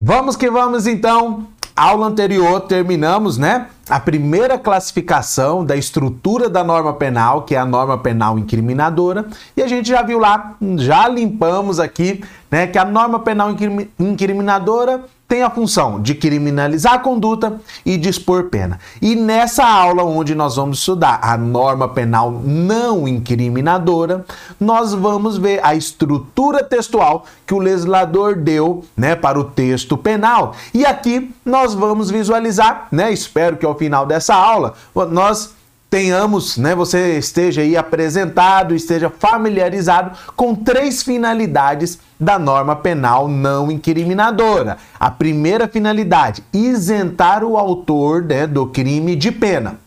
Vamos que vamos então. Aula anterior terminamos, né? A primeira classificação da estrutura da norma penal, que é a norma penal incriminadora, e a gente já viu lá, já limpamos aqui, né, que a norma penal incriminadora tem a função de criminalizar a conduta e dispor pena. E nessa aula, onde nós vamos estudar a norma penal não incriminadora, nós vamos ver a estrutura textual que o legislador deu né, para o texto penal. E aqui nós vamos visualizar, né, espero que ao final dessa aula, nós tenhamos, né, você esteja aí apresentado, esteja familiarizado com três finalidades da norma penal não incriminadora. A primeira finalidade, isentar o autor né, do crime de pena.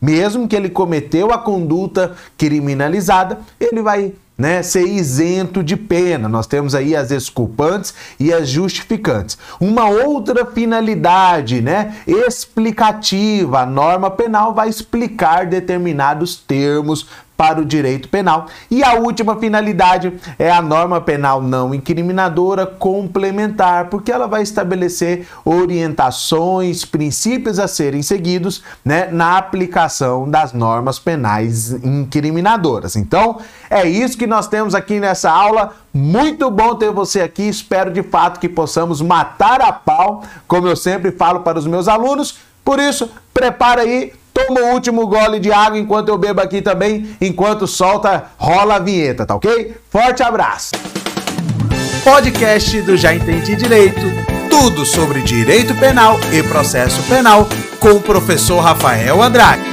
Mesmo que ele cometeu a conduta criminalizada, ele vai né, ser isento de pena. Nós temos aí as exculpantes e as justificantes. Uma outra finalidade, né, explicativa. A norma penal vai explicar determinados termos para o direito penal. E a última finalidade é a norma penal não incriminadora complementar, porque ela vai estabelecer orientações, princípios a serem seguidos né, na aplicação das normas penais incriminadoras. Então, é isso que nós temos aqui nessa aula. Muito bom ter você aqui. Espero de fato que possamos matar a pau, como eu sempre falo para os meus alunos. Por isso, prepara aí Toma o último gole de água enquanto eu bebo aqui também, enquanto solta, rola a vinheta, tá ok? Forte abraço! Podcast do Já Entendi Direito. Tudo sobre direito penal e processo penal com o professor Rafael Andrade.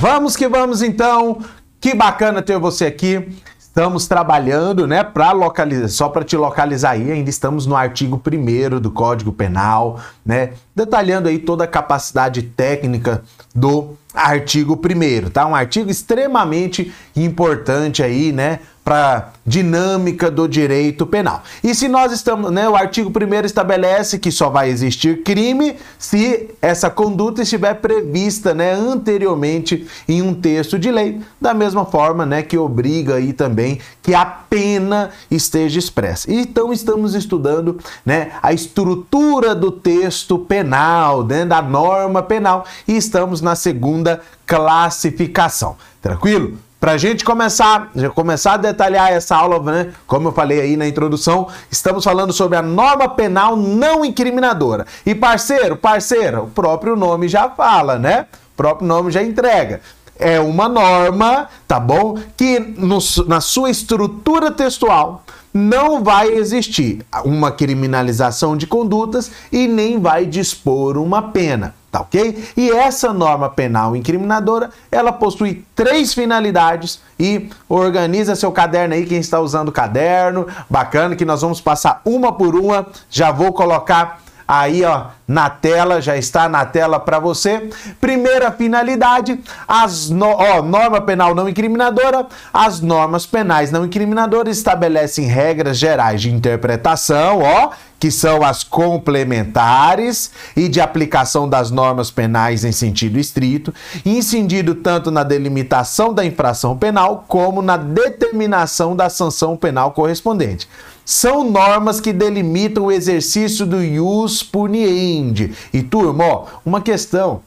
Vamos que vamos então. Que bacana ter você aqui. Estamos trabalhando, né, para localizar, só para te localizar aí, ainda estamos no artigo 1 do Código Penal, né, detalhando aí toda a capacidade técnica do artigo 1 tá? Um artigo extremamente importante aí, né, para dinâmica do direito penal. E se nós estamos, né, o artigo 1 estabelece que só vai existir crime se essa conduta estiver prevista, né, anteriormente em um texto de lei, da mesma forma, né, que obriga aí também que a pena esteja expressa. Então estamos estudando, né, a estrutura do texto penal, né, da norma penal e estamos na segunda classificação. Tranquilo? Para a gente começar, começar a detalhar essa aula, né? Como eu falei aí na introdução, estamos falando sobre a norma penal não incriminadora. E parceiro, parceira, o próprio nome já fala, né? O próprio nome já entrega é uma norma, tá bom? Que no, na sua estrutura textual não vai existir uma criminalização de condutas e nem vai dispor uma pena tá ok? E essa norma penal incriminadora, ela possui três finalidades e organiza seu caderno aí, quem está usando o caderno, bacana que nós vamos passar uma por uma, já vou colocar aí ó na tela, já está na tela para você. Primeira finalidade, as no, ó, norma penal não incriminadora, as normas penais não incriminadoras estabelecem regras gerais de interpretação, ó, que são as complementares e de aplicação das normas penais em sentido estrito, incidido tanto na delimitação da infração penal como na determinação da sanção penal correspondente são normas que delimitam o exercício do ius puniendi. E turma, ó, uma questão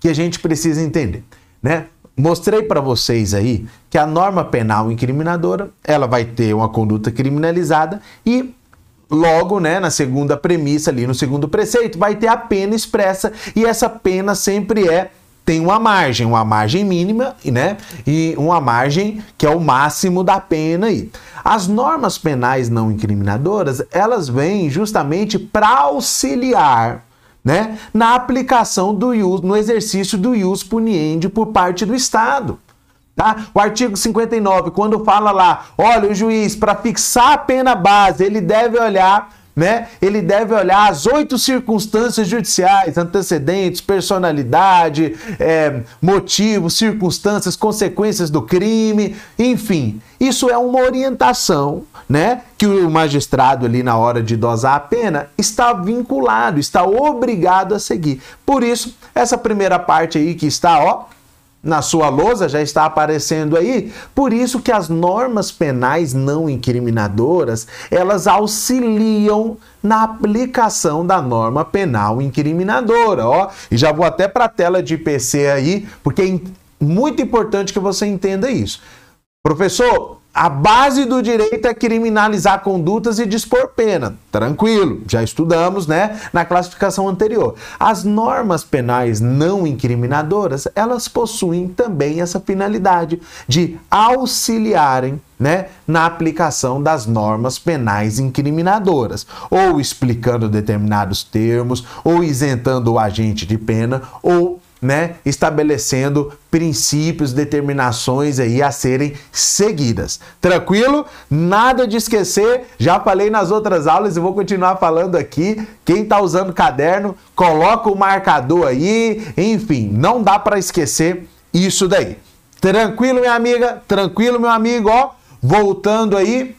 que a gente precisa entender, né? Mostrei para vocês aí que a norma penal incriminadora, ela vai ter uma conduta criminalizada e logo, né, na segunda premissa ali, no segundo preceito, vai ter a pena expressa e essa pena sempre é tem uma margem, uma margem mínima, né? E uma margem que é o máximo da pena aí. As normas penais não incriminadoras, elas vêm justamente para auxiliar né, na aplicação do ius, no exercício do ius puniendi por parte do Estado. Tá? O artigo 59, quando fala lá, olha, o juiz, para fixar a pena base, ele deve olhar né? Ele deve olhar as oito circunstâncias judiciais, antecedentes, personalidade, é, motivos, circunstâncias, consequências do crime, enfim. Isso é uma orientação, né? Que o magistrado ali na hora de dosar a pena está vinculado, está obrigado a seguir. Por isso, essa primeira parte aí que está, ó, na sua lousa, já está aparecendo aí. Por isso que as normas penais não incriminadoras, elas auxiliam na aplicação da norma penal incriminadora, ó. E já vou até para a tela de PC aí, porque é muito importante que você entenda isso. Professor, a base do direito é criminalizar condutas e dispor pena. Tranquilo, já estudamos, né, na classificação anterior. As normas penais não incriminadoras, elas possuem também essa finalidade de auxiliarem, né, na aplicação das normas penais incriminadoras, ou explicando determinados termos, ou isentando o agente de pena, ou né, estabelecendo princípios, determinações aí a serem seguidas. Tranquilo? Nada de esquecer, já falei nas outras aulas e vou continuar falando aqui. Quem está usando caderno, coloca o marcador aí, enfim, não dá para esquecer isso daí. Tranquilo, minha amiga? Tranquilo, meu amigo, ó. Voltando aí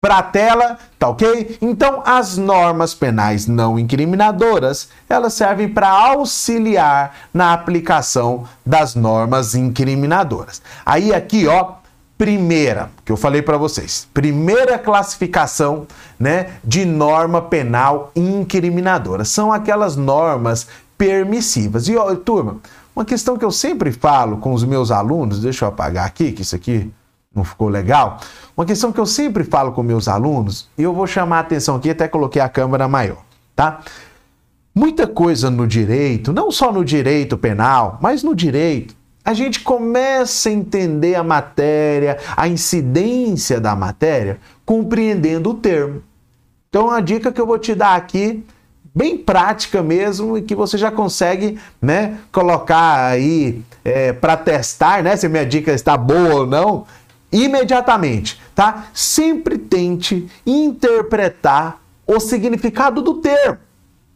para a tela, tá ok? Então, as normas penais não incriminadoras, elas servem para auxiliar na aplicação das normas incriminadoras. Aí aqui, ó, primeira, que eu falei para vocês, primeira classificação, né, de norma penal incriminadora. São aquelas normas permissivas. E ó, turma, uma questão que eu sempre falo com os meus alunos, deixa eu apagar aqui, que isso aqui não ficou legal? Uma questão que eu sempre falo com meus alunos, e eu vou chamar a atenção aqui, até coloquei a câmera maior, tá? Muita coisa no direito, não só no direito penal, mas no direito, a gente começa a entender a matéria, a incidência da matéria, compreendendo o termo. Então, a dica que eu vou te dar aqui, bem prática mesmo, e que você já consegue né, colocar aí é, para testar, né, se minha dica está boa ou não, imediatamente, tá? Sempre tente interpretar o significado do termo,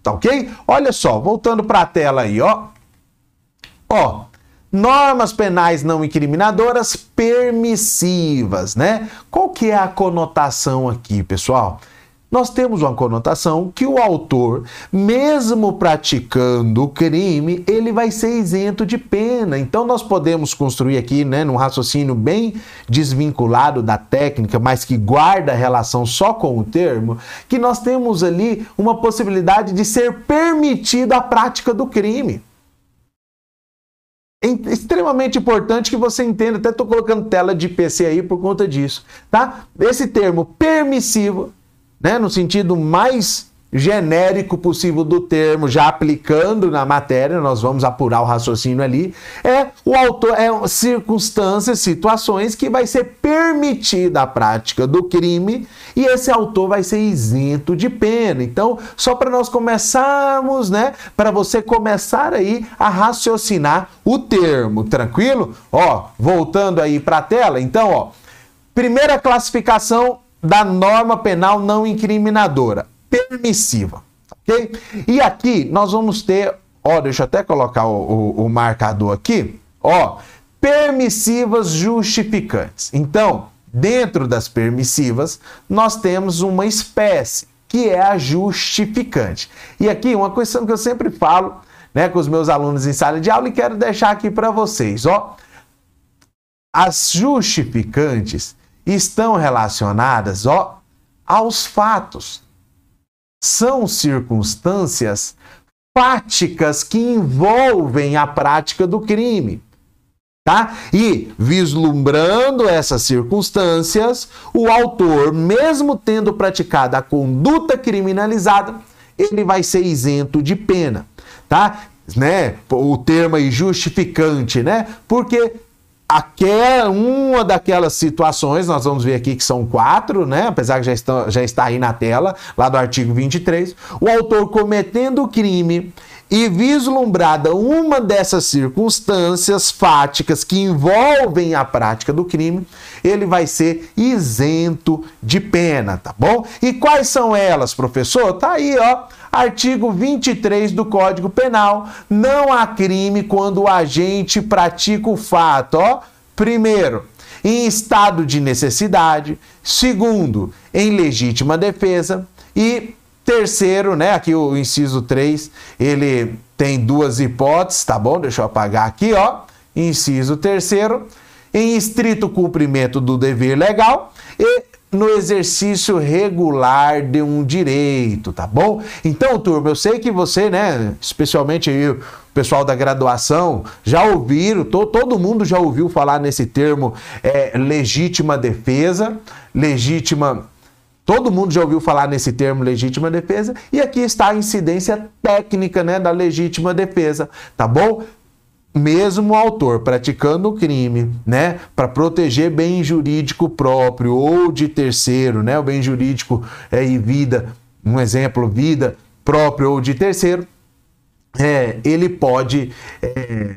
tá ok? Olha só, voltando para a tela aí, ó. Ó, normas penais não incriminadoras permissivas, né? Qual que é a conotação aqui, pessoal? Nós temos uma conotação que o autor, mesmo praticando o crime, ele vai ser isento de pena. Então nós podemos construir aqui, né, num raciocínio bem desvinculado da técnica, mas que guarda relação só com o termo, que nós temos ali uma possibilidade de ser permitida a prática do crime. É extremamente importante que você entenda, até estou colocando tela de PC aí por conta disso, tá? Esse termo permissivo né, no sentido mais genérico possível do termo, já aplicando na matéria, nós vamos apurar o raciocínio ali, é o autor, é circunstâncias, situações que vai ser permitida a prática do crime e esse autor vai ser isento de pena. Então, só para nós começarmos, né, para você começar aí a raciocinar o termo, tranquilo? Ó, voltando aí para a tela, então, ó, primeira classificação da norma penal não incriminadora, permissiva. Ok? E aqui nós vamos ter, ó, deixa eu até colocar o, o, o marcador aqui, ó, permissivas justificantes. Então, dentro das permissivas, nós temos uma espécie, que é a justificante. E aqui, uma questão que eu sempre falo né, com os meus alunos em sala de aula e quero deixar aqui para vocês. Ó, as justificantes, estão relacionadas ó, aos fatos. São circunstâncias fáticas que envolvem a prática do crime. Tá? E, vislumbrando essas circunstâncias, o autor, mesmo tendo praticado a conduta criminalizada, ele vai ser isento de pena, tá? Né? O termo aí justificante, né? Porque aquela, uma daquelas situações, nós vamos ver aqui que são quatro, né? Apesar que já está, já está aí na tela, lá do artigo 23, o autor cometendo o crime e vislumbrada uma dessas circunstâncias fáticas que envolvem a prática do crime, ele vai ser isento de pena, tá bom? E quais são elas, professor? Tá aí, ó Artigo 23 do Código Penal. Não há crime quando o agente pratica o fato, ó. Primeiro, em estado de necessidade. Segundo, em legítima defesa. E terceiro, né? Aqui o inciso 3, ele tem duas hipóteses, tá bom? Deixa eu apagar aqui, ó inciso terceiro, em estrito cumprimento do dever legal e no exercício regular de um direito, tá bom? Então, turma, eu sei que você, né, especialmente aí o pessoal da graduação, já ouviram, to, todo mundo já ouviu falar nesse termo é, legítima defesa, legítima Todo mundo já ouviu falar nesse termo legítima defesa e aqui está a incidência técnica, né, da legítima defesa, tá bom? Mesmo o autor praticando o crime, né, para proteger bem jurídico próprio ou de terceiro, né, o bem jurídico é, e vida, um exemplo, vida próprio ou de terceiro, é, ele pode, é,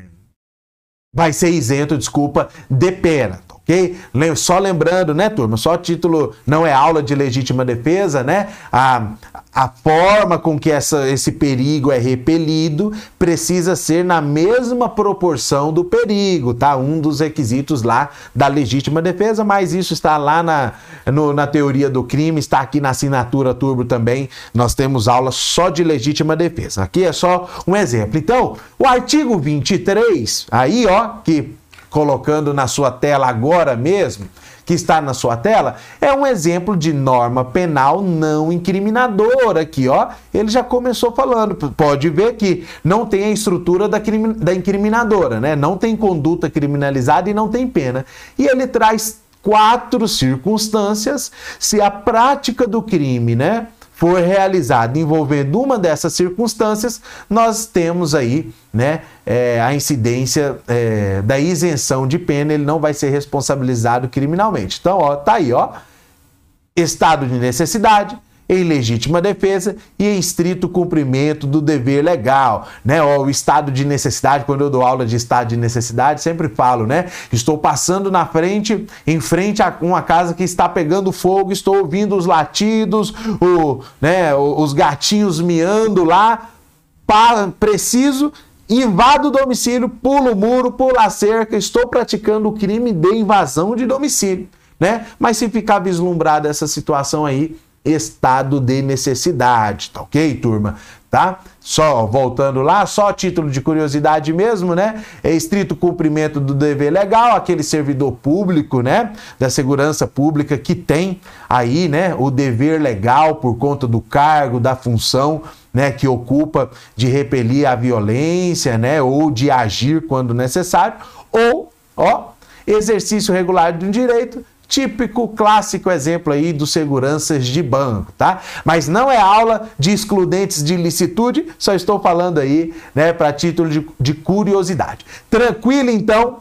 vai ser isento, desculpa, de pena ok? Só lembrando, né, turma? Só título não é aula de legítima defesa, né? A, a forma com que essa, esse perigo é repelido precisa ser na mesma proporção do perigo, tá? Um dos requisitos lá da legítima defesa, mas isso está lá na, no, na teoria do crime, está aqui na assinatura turbo também. Nós temos aula só de legítima defesa. Aqui é só um exemplo. Então, o artigo 23, aí, ó, que colocando na sua tela agora mesmo, que está na sua tela, é um exemplo de norma penal não incriminadora aqui, ó. Ele já começou falando, pode ver que não tem a estrutura da, crime, da incriminadora, né? Não tem conduta criminalizada e não tem pena. E ele traz quatro circunstâncias se a prática do crime, né? For realizado envolvendo uma dessas circunstâncias, nós temos aí né, é, a incidência é, da isenção de pena, ele não vai ser responsabilizado criminalmente. Então, ó, tá aí, ó, estado de necessidade, em legítima defesa e em estrito cumprimento do dever legal, né? O estado de necessidade, quando eu dou aula de estado de necessidade, sempre falo, né? Estou passando na frente, em frente a uma casa que está pegando fogo, estou ouvindo os latidos, o, né, os gatinhos miando lá, preciso invado o domicílio, pulo o muro, pulo a cerca, estou praticando o crime de invasão de domicílio, né? Mas se ficar vislumbrada essa situação aí, estado de necessidade, tá ok, turma? Tá? Só voltando lá, só título de curiosidade mesmo, né? É estrito cumprimento do dever legal, aquele servidor público, né? Da segurança pública que tem aí, né? O dever legal por conta do cargo, da função, né? Que ocupa de repelir a violência, né? Ou de agir quando necessário, ou, ó, exercício regular de um direito Típico, clássico exemplo aí dos seguranças de banco, tá? Mas não é aula de excludentes de licitude, só estou falando aí, né, para título de, de curiosidade. Tranquilo, então?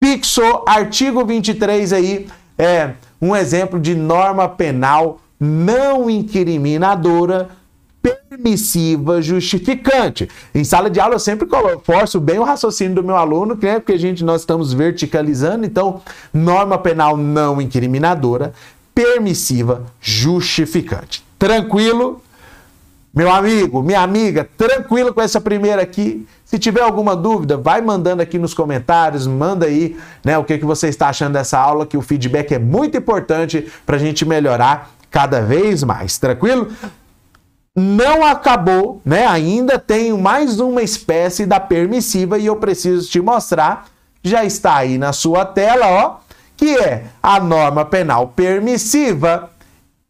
Pixo, artigo 23 aí, é um exemplo de norma penal não incriminadora permissiva justificante. Em sala de aula eu sempre forço bem o raciocínio do meu aluno, né? porque a gente nós estamos verticalizando, então norma penal não incriminadora, permissiva justificante. Tranquilo? Meu amigo, minha amiga, tranquilo com essa primeira aqui. Se tiver alguma dúvida, vai mandando aqui nos comentários, manda aí, né, o que, que você está achando dessa aula, que o feedback é muito importante para a gente melhorar cada vez mais, tranquilo? Não acabou, né? Ainda tenho mais uma espécie da permissiva e eu preciso te mostrar. Já está aí na sua tela, ó, que é a norma penal permissiva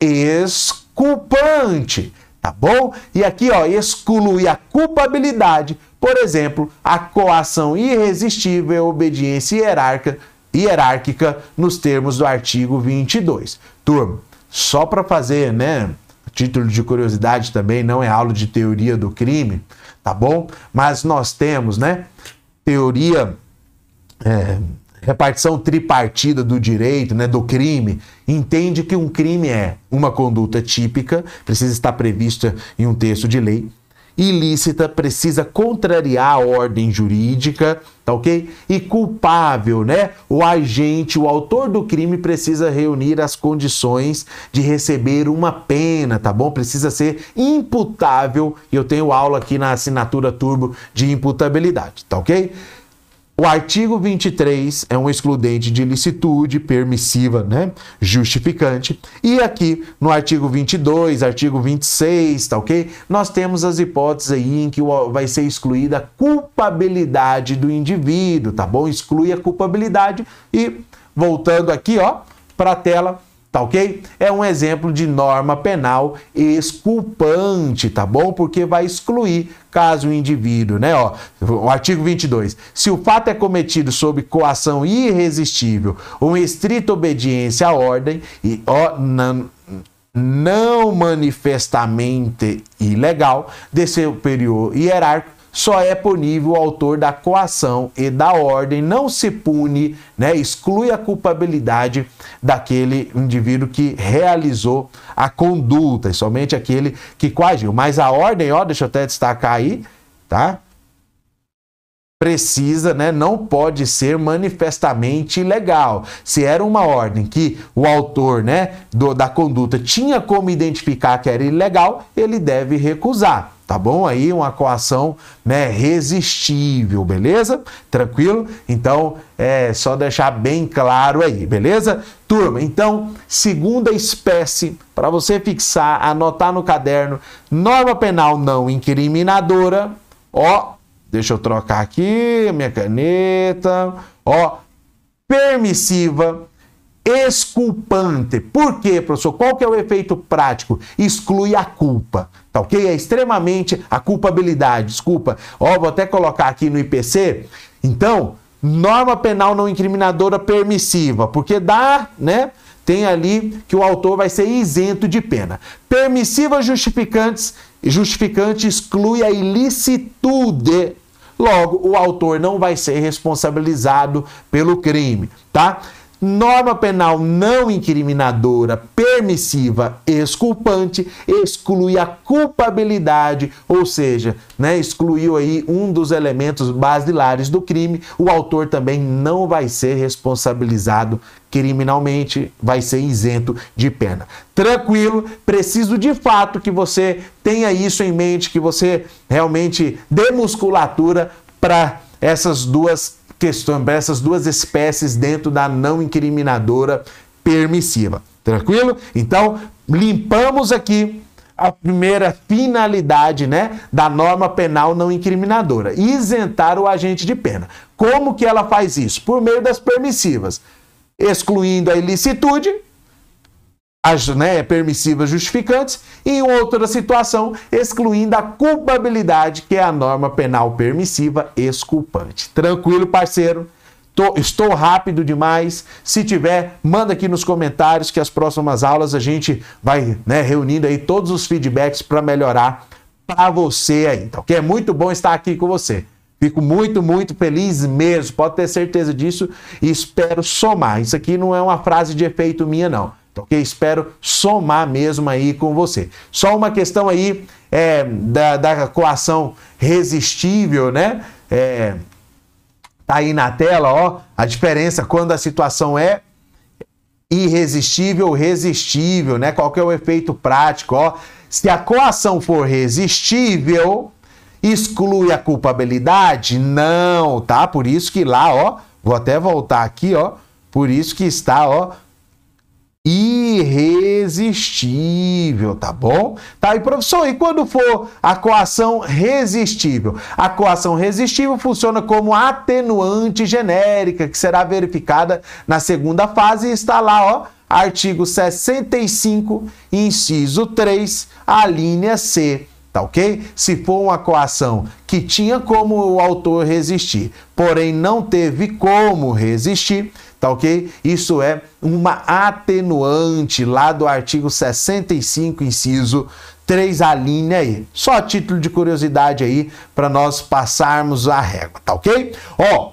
exculpante, tá bom? E aqui, ó, exclui a culpabilidade, por exemplo, a coação irresistível e obediência hierárquica, hierárquica nos termos do artigo 22. Turma, só para fazer, né, Título de curiosidade também não é aula de teoria do crime, tá bom? Mas nós temos, né? Teoria, é, repartição tripartida do direito, né? Do crime. Entende que um crime é uma conduta típica, precisa estar prevista em um texto de lei ilícita precisa contrariar a ordem jurídica, tá ok? E culpável, né? O agente, o autor do crime precisa reunir as condições de receber uma pena, tá bom? Precisa ser imputável. E eu tenho aula aqui na assinatura turbo de imputabilidade, tá ok? O artigo 23 é um excludente de licitude permissiva, né? Justificante. E aqui no artigo 22, artigo 26, tá ok? Nós temos as hipóteses aí em que vai ser excluída a culpabilidade do indivíduo, tá bom? Exclui a culpabilidade e voltando aqui, ó, para a tela, Tá ok? É um exemplo de norma penal exculpante, tá bom? Porque vai excluir caso o indivíduo, né? Ó, o artigo 22. Se o fato é cometido sob coação irresistível ou em estrita obediência à ordem, e ó, não, não manifestamente ilegal de superior hierárquico, só é punível o autor da coação e da ordem, não se pune, né, exclui a culpabilidade daquele indivíduo que realizou a conduta, e somente aquele que coagiu. Mas a ordem, ó, deixa eu até destacar aí, tá? Precisa, né, não pode ser manifestamente ilegal. Se era uma ordem que o autor, né, do, da conduta tinha como identificar que era ilegal, ele deve recusar tá bom? Aí uma coação né, resistível, beleza? Tranquilo? Então, é só deixar bem claro aí, beleza? Turma, então, segunda espécie, para você fixar, anotar no caderno, norma penal não incriminadora, ó, deixa eu trocar aqui minha caneta, ó, permissiva, exculpante. Por quê, professor? Qual que é o efeito prático? Exclui a culpa, tá ok? É extremamente a culpabilidade, desculpa. Ó, vou até colocar aqui no IPC. Então, norma penal não incriminadora permissiva, porque dá, né? Tem ali que o autor vai ser isento de pena. Permissiva justificantes, justificante exclui a ilicitude. Logo, o autor não vai ser responsabilizado pelo crime, tá? Norma penal não incriminadora, permissiva, exculpante, exclui a culpabilidade, ou seja, né, excluiu aí um dos elementos basilares do crime, o autor também não vai ser responsabilizado criminalmente, vai ser isento de pena. Tranquilo, preciso de fato que você tenha isso em mente, que você realmente dê musculatura para essas duas questões, essas duas espécies dentro da não incriminadora permissiva. Tranquilo? Então, limpamos aqui a primeira finalidade, né, da norma penal não incriminadora, isentar o agente de pena. Como que ela faz isso? Por meio das permissivas, excluindo a ilicitude as né, permissivas justificantes, e em outra situação, excluindo a culpabilidade, que é a norma penal permissiva exculpante. Tranquilo, parceiro? Tô, estou rápido demais. Se tiver, manda aqui nos comentários que as próximas aulas a gente vai né, reunindo aí todos os feedbacks para melhorar para você aí, tá ok? É muito bom estar aqui com você. Fico muito, muito feliz mesmo, pode ter certeza disso e espero somar. Isso aqui não é uma frase de efeito minha, não ok? Espero somar mesmo aí com você. Só uma questão aí é, da, da coação resistível, né? É, tá aí na tela, ó, a diferença quando a situação é irresistível, resistível, né? Qual que é o efeito prático, ó? Se a coação for resistível, exclui a culpabilidade? Não, tá? Por isso que lá, ó, vou até voltar aqui, ó, por isso que está, ó, irresistível, tá bom? Tá, e professor, e quando for a coação resistível? A coação resistível funciona como atenuante genérica, que será verificada na segunda fase e está lá, ó, artigo 65, inciso 3, a linha C. Tá ok? Se for uma coação que tinha como o autor resistir, porém não teve como resistir, tá ok? Isso é uma atenuante lá do artigo 65, inciso 3, a linha aí. Só título de curiosidade aí para nós passarmos a régua, tá ok? Ó,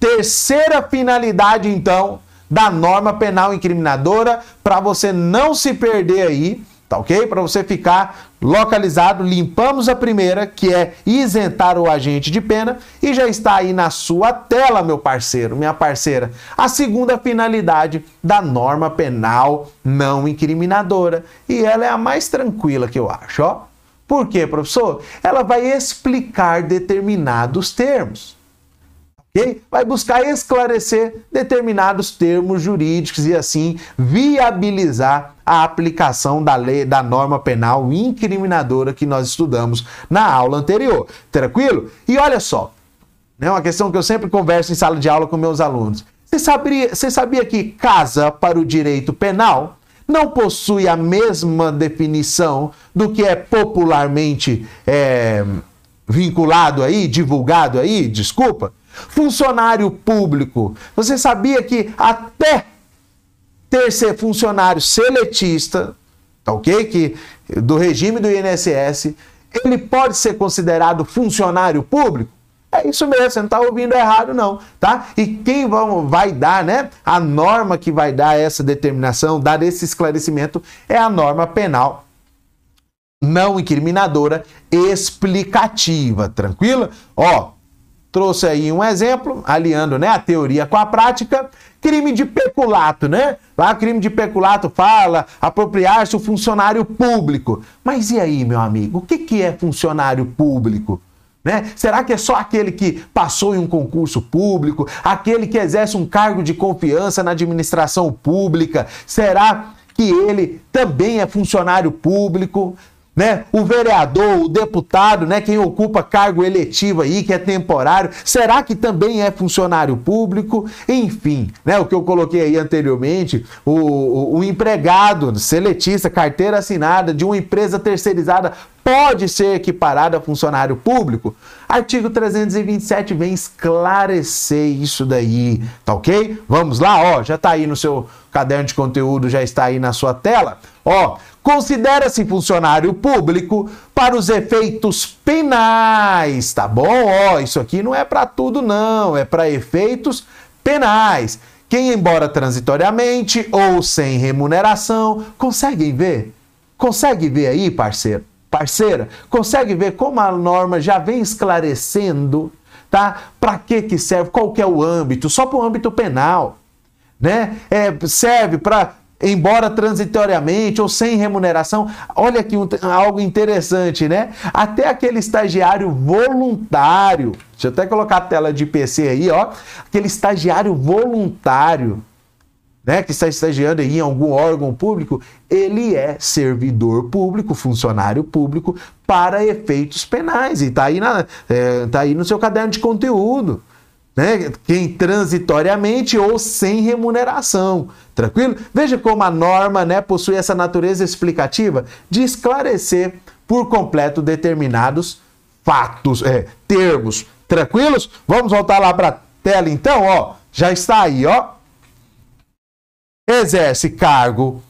terceira finalidade então da norma penal incriminadora para você não se perder aí Tá ok? Para você ficar localizado, limpamos a primeira, que é isentar o agente de pena, e já está aí na sua tela, meu parceiro, minha parceira. A segunda finalidade da norma penal não incriminadora. E ela é a mais tranquila que eu acho, ó. Por quê, professor? Ela vai explicar determinados termos. Vai buscar esclarecer determinados termos jurídicos e assim viabilizar a aplicação da lei da norma penal incriminadora que nós estudamos na aula anterior. Tranquilo? E olha só, é uma questão que eu sempre converso em sala de aula com meus alunos. Você sabia, você sabia que casa para o direito penal não possui a mesma definição do que é popularmente é, vinculado aí, divulgado aí, desculpa? Funcionário público. Você sabia que até ter ser funcionário seletista, tá ok? Que do regime do INSS, ele pode ser considerado funcionário público? É isso mesmo, você não está ouvindo errado, não, tá? E quem vai dar, né? A norma que vai dar essa determinação, dar esse esclarecimento, é a norma penal não incriminadora explicativa, tranquilo? Ó, trouxe aí um exemplo, aliando né, a teoria com a prática. Crime de peculato, né? Lá, crime de peculato fala apropriar-se o funcionário público. Mas e aí, meu amigo, o que, que é funcionário público? Né? Será que é só aquele que passou em um concurso público, aquele que exerce um cargo de confiança na administração pública? Será que ele também é funcionário público? Né? O vereador, o deputado, né? Quem ocupa cargo eletivo aí, que é temporário, será que também é funcionário público? Enfim, né? O que eu coloquei aí anteriormente, o, o, o empregado, seletista, carteira assinada de uma empresa terceirizada pode ser equiparado a funcionário público? Artigo 327 vem esclarecer isso daí, tá ok? Vamos lá, ó, já tá aí no seu caderno de conteúdo, já está aí na sua tela. Ó, considera-se funcionário público para os efeitos penais, tá bom? Ó, isso aqui não é para tudo não, é para efeitos penais. Quem, embora transitoriamente ou sem remuneração, conseguem ver? Consegue ver aí, parceiro? Parceira, consegue ver como a norma já vem esclarecendo, tá? Para que que serve? Qual que é o âmbito? Só para o âmbito penal, né? É, serve para embora transitoriamente ou sem remuneração. Olha aqui um, algo interessante, né? Até aquele estagiário voluntário, deixa eu até colocar a tela de PC aí, ó. Aquele estagiário voluntário, né, que está estagiando em algum órgão público, ele é servidor público, funcionário público para efeitos penais. E está aí, é, tá aí no seu caderno de conteúdo né? Quem transitoriamente ou sem remuneração. Tranquilo? Veja como a norma né, possui essa natureza explicativa de esclarecer por completo determinados fatos, é, termos. Tranquilos? Vamos voltar lá para a tela então, ó. Já está aí, ó. Exerce cargo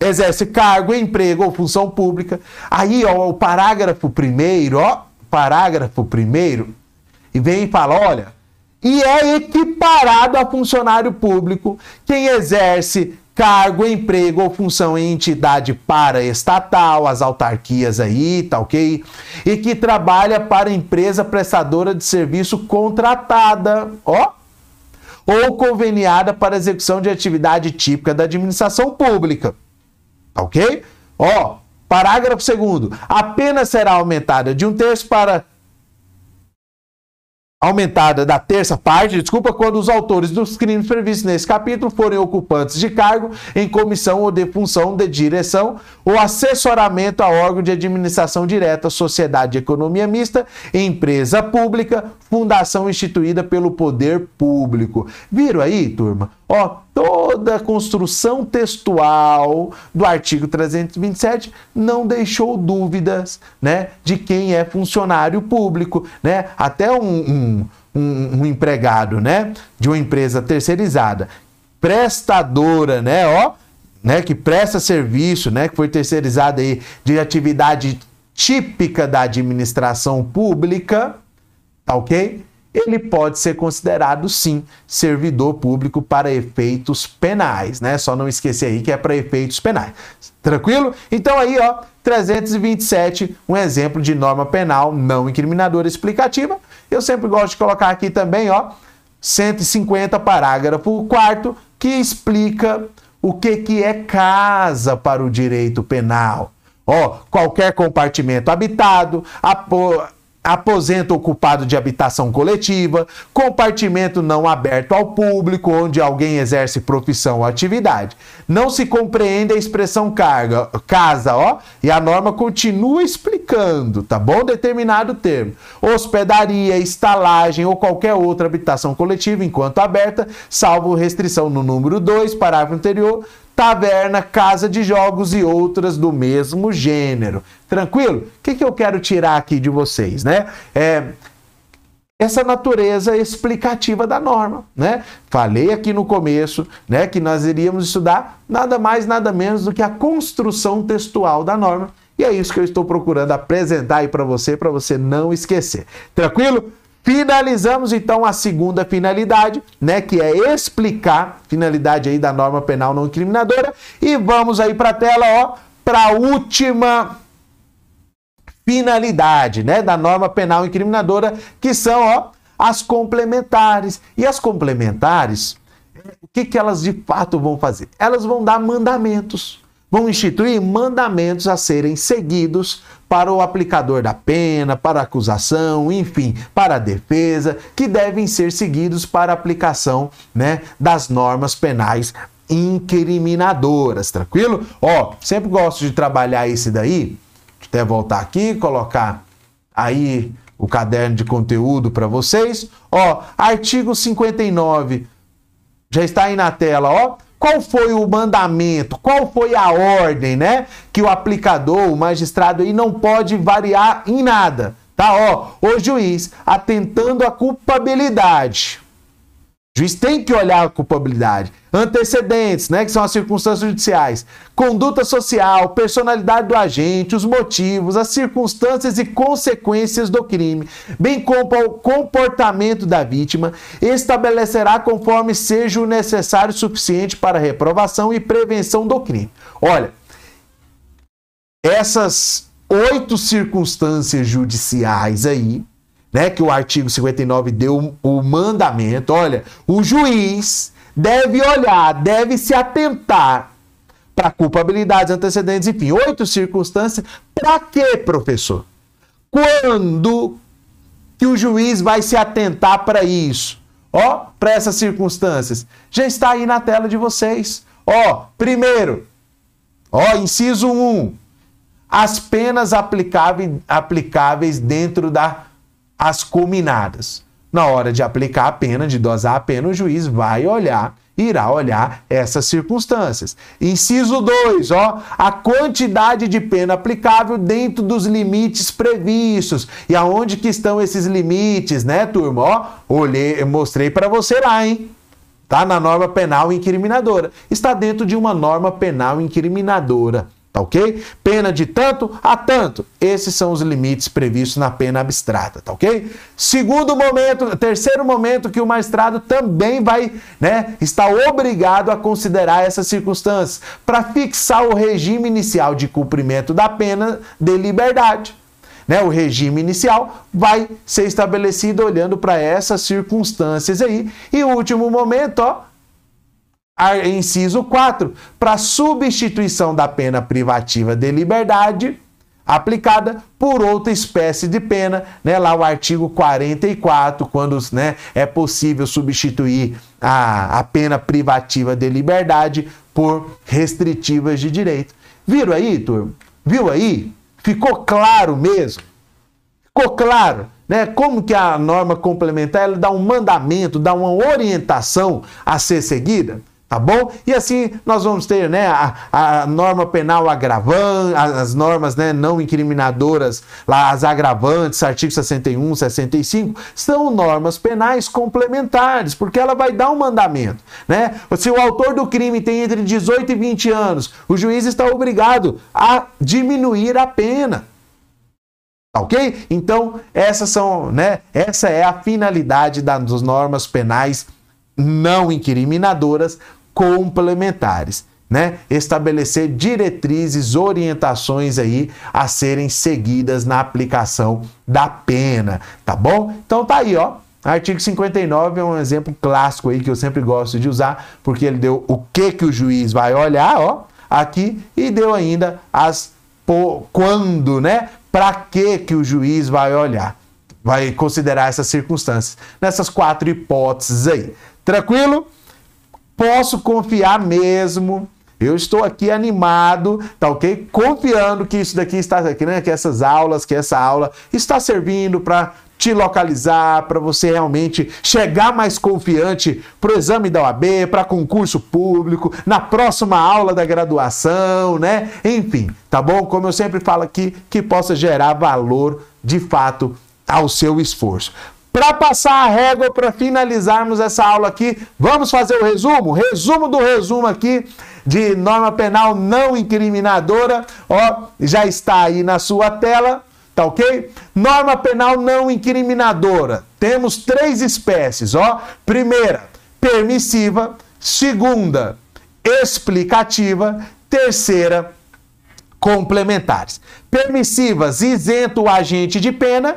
exerce cargo, emprego ou função pública. Aí, ó, o parágrafo primeiro, ó, parágrafo primeiro, e vem e fala, olha, e é equiparado a funcionário público quem exerce cargo, emprego ou função em entidade paraestatal, as autarquias aí, tá ok? E que trabalha para empresa prestadora de serviço contratada, ó, ou conveniada para execução de atividade típica da administração pública, tá ok? Ó, parágrafo segundo, a pena será aumentada de um terço para aumentada da terça parte, desculpa, quando os autores dos crimes previstos nesse capítulo forem ocupantes de cargo em comissão ou de função de direção ou assessoramento a órgão de administração direta, sociedade de economia mista, empresa pública, fundação instituída pelo poder público. Viram aí, turma? Ó, toda a construção textual do artigo 327 não deixou dúvidas, né, de quem é funcionário público, né? Até um, um, um, um empregado, né, de uma empresa terceirizada, prestadora, né, ó, né, que presta serviço, né, que foi terceirizada aí de atividade típica da administração pública, tá ok? Ele pode ser considerado sim servidor público para efeitos penais, né? Só não esquecer aí que é para efeitos penais. Tranquilo? Então aí, ó, 327, um exemplo de norma penal não incriminadora explicativa. Eu sempre gosto de colocar aqui também, ó, 150 parágrafo 4 que explica o que que é casa para o direito penal. Ó, qualquer compartimento habitado, aposento ocupado de habitação coletiva, compartimento não aberto ao público, onde alguém exerce profissão ou atividade. Não se compreende a expressão carga, casa, ó, e a norma continua explicando, tá bom? Determinado termo. Hospedaria, estalagem ou qualquer outra habitação coletiva enquanto aberta, salvo restrição no número 2, parágrafo anterior, taverna, casa de jogos e outras do mesmo gênero. Tranquilo? O que, que eu quero tirar aqui de vocês, né? É, essa natureza explicativa da norma, né? Falei aqui no começo, né, que nós iríamos estudar nada mais, nada menos do que a construção textual da norma. E é isso que eu estou procurando apresentar aí para você, para você não esquecer. Tranquilo? Finalizamos então a segunda finalidade, né, que é explicar finalidade aí da norma penal não incriminadora e vamos aí para a tela, ó, para a última finalidade, né, da norma penal incriminadora, que são, ó, as complementares. E as complementares, o que que elas de fato vão fazer? Elas vão dar mandamentos vão instituir mandamentos a serem seguidos para o aplicador da pena, para a acusação, enfim, para a defesa, que devem ser seguidos para a aplicação né, das normas penais incriminadoras, tranquilo? Ó, sempre gosto de trabalhar esse daí, até voltar aqui, colocar aí o caderno de conteúdo para vocês. Ó, artigo 59, já está aí na tela, ó qual foi o mandamento? Qual foi a ordem, né? Que o aplicador, o magistrado aí não pode variar em nada, tá? Ó, o juiz atentando a culpabilidade o juiz tem que olhar a culpabilidade. Antecedentes, né, que são as circunstâncias judiciais. Conduta social, personalidade do agente, os motivos, as circunstâncias e consequências do crime, bem como o comportamento da vítima, estabelecerá conforme seja o necessário suficiente para reprovação e prevenção do crime. Olha, essas oito circunstâncias judiciais aí, né, que o artigo 59 deu o mandamento, olha, o juiz deve olhar, deve se atentar para culpabilidades, antecedentes, enfim, oito circunstâncias. Para quê, professor? Quando que o juiz vai se atentar para isso? Ó, para essas circunstâncias. Já está aí na tela de vocês. Ó, primeiro, ó, inciso 1. As penas aplicáveis, aplicáveis dentro da as culminadas. Na hora de aplicar a pena, de dosar a pena, o juiz vai olhar, irá olhar essas circunstâncias. Inciso 2, ó, a quantidade de pena aplicável dentro dos limites previstos. E aonde que estão esses limites, né, turma? Ó, olhei, mostrei para você lá, hein? Tá na norma penal incriminadora. Está dentro de uma norma penal incriminadora. Tá ok? Pena de tanto a tanto. Esses são os limites previstos na pena abstrata, tá ok? Segundo momento, terceiro momento que o magistrado também vai, né, está obrigado a considerar essas circunstâncias para fixar o regime inicial de cumprimento da pena de liberdade. Né, o regime inicial vai ser estabelecido olhando para essas circunstâncias aí. E o último momento, ó, inciso 4, para substituição da pena privativa de liberdade aplicada por outra espécie de pena, né? Lá o artigo 44, quando né, é possível substituir a, a pena privativa de liberdade por restritivas de direito. Viram aí, turma? Viu aí? Ficou claro mesmo? Ficou claro? Né? Como que a norma complementar ela dá um mandamento, dá uma orientação a ser seguida? Tá bom? E assim nós vamos ter né, a, a norma penal agravante, as normas né, não incriminadoras, lá, as agravantes, artigo 61, 65, são normas penais complementares, porque ela vai dar um mandamento. Né? Se o autor do crime tem entre 18 e 20 anos, o juiz está obrigado a diminuir a pena. Tá ok? Então, essas são, né? Essa é a finalidade das normas penais não incriminadoras complementares. Né? Estabelecer diretrizes, orientações aí a serem seguidas na aplicação da pena, tá bom? Então tá aí, ó. Artigo 59 é um exemplo clássico aí que eu sempre gosto de usar, porque ele deu o que que o juiz vai olhar, ó, aqui e deu ainda as quando, né? Para que que o juiz vai olhar. vai considerar essas circunstâncias. Nessas quatro hipóteses aí. Tranquilo? Posso confiar mesmo. Eu estou aqui animado, tá ok? Confiando que isso daqui está aqui, né? Que essas aulas, que essa aula está servindo para te localizar, para você realmente chegar mais confiante para o exame da OAB, para concurso público, na próxima aula da graduação, né? Enfim, tá bom? Como eu sempre falo aqui, que possa gerar valor de fato ao seu esforço. Para passar a régua, para finalizarmos essa aula aqui, vamos fazer o resumo? Resumo do resumo aqui de norma penal não incriminadora, ó, já está aí na sua tela. Tá ok? Norma penal não incriminadora. Temos três espécies, ó. Primeira, permissiva. Segunda, explicativa. Terceira, complementares. Permissivas, isento o agente de pena.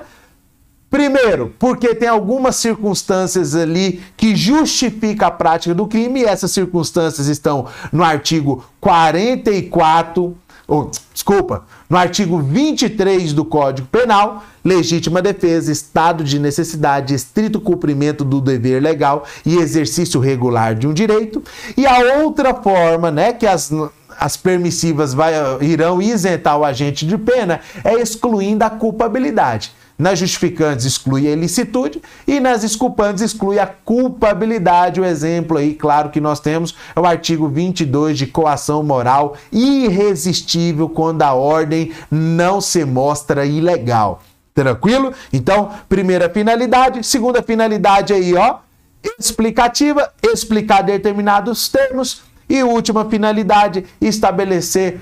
Primeiro, porque tem algumas circunstâncias ali que justificam a prática do crime, e essas circunstâncias estão no artigo 44 ou, desculpa, no artigo 23 do Código Penal, legítima defesa, estado de necessidade, estrito cumprimento do dever legal e exercício regular de um direito. E a outra forma, né, que as as permissivas vai, irão isentar o agente de pena é excluindo a culpabilidade. Nas justificantes exclui a ilicitude e nas desculpantes exclui a culpabilidade. O exemplo aí, claro, que nós temos é o artigo 22 de coação moral irresistível quando a ordem não se mostra ilegal. Tranquilo? Então, primeira finalidade, segunda finalidade aí, ó, explicativa, explicar determinados termos e última finalidade, estabelecer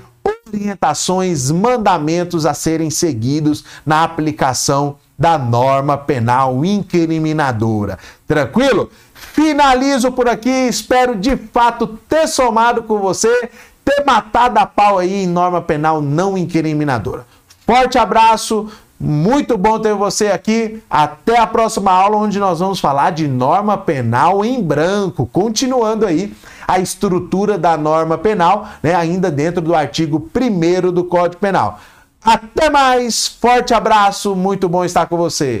orientações, mandamentos a serem seguidos na aplicação da norma penal incriminadora. Tranquilo? Finalizo por aqui, espero de fato ter somado com você, ter matado a pau aí em norma penal não incriminadora. Forte abraço, muito bom ter você aqui. Até a próxima aula, onde nós vamos falar de norma penal em branco. Continuando aí a estrutura da norma penal, né, ainda dentro do artigo 1 do Código Penal. Até mais, forte abraço, muito bom estar com você.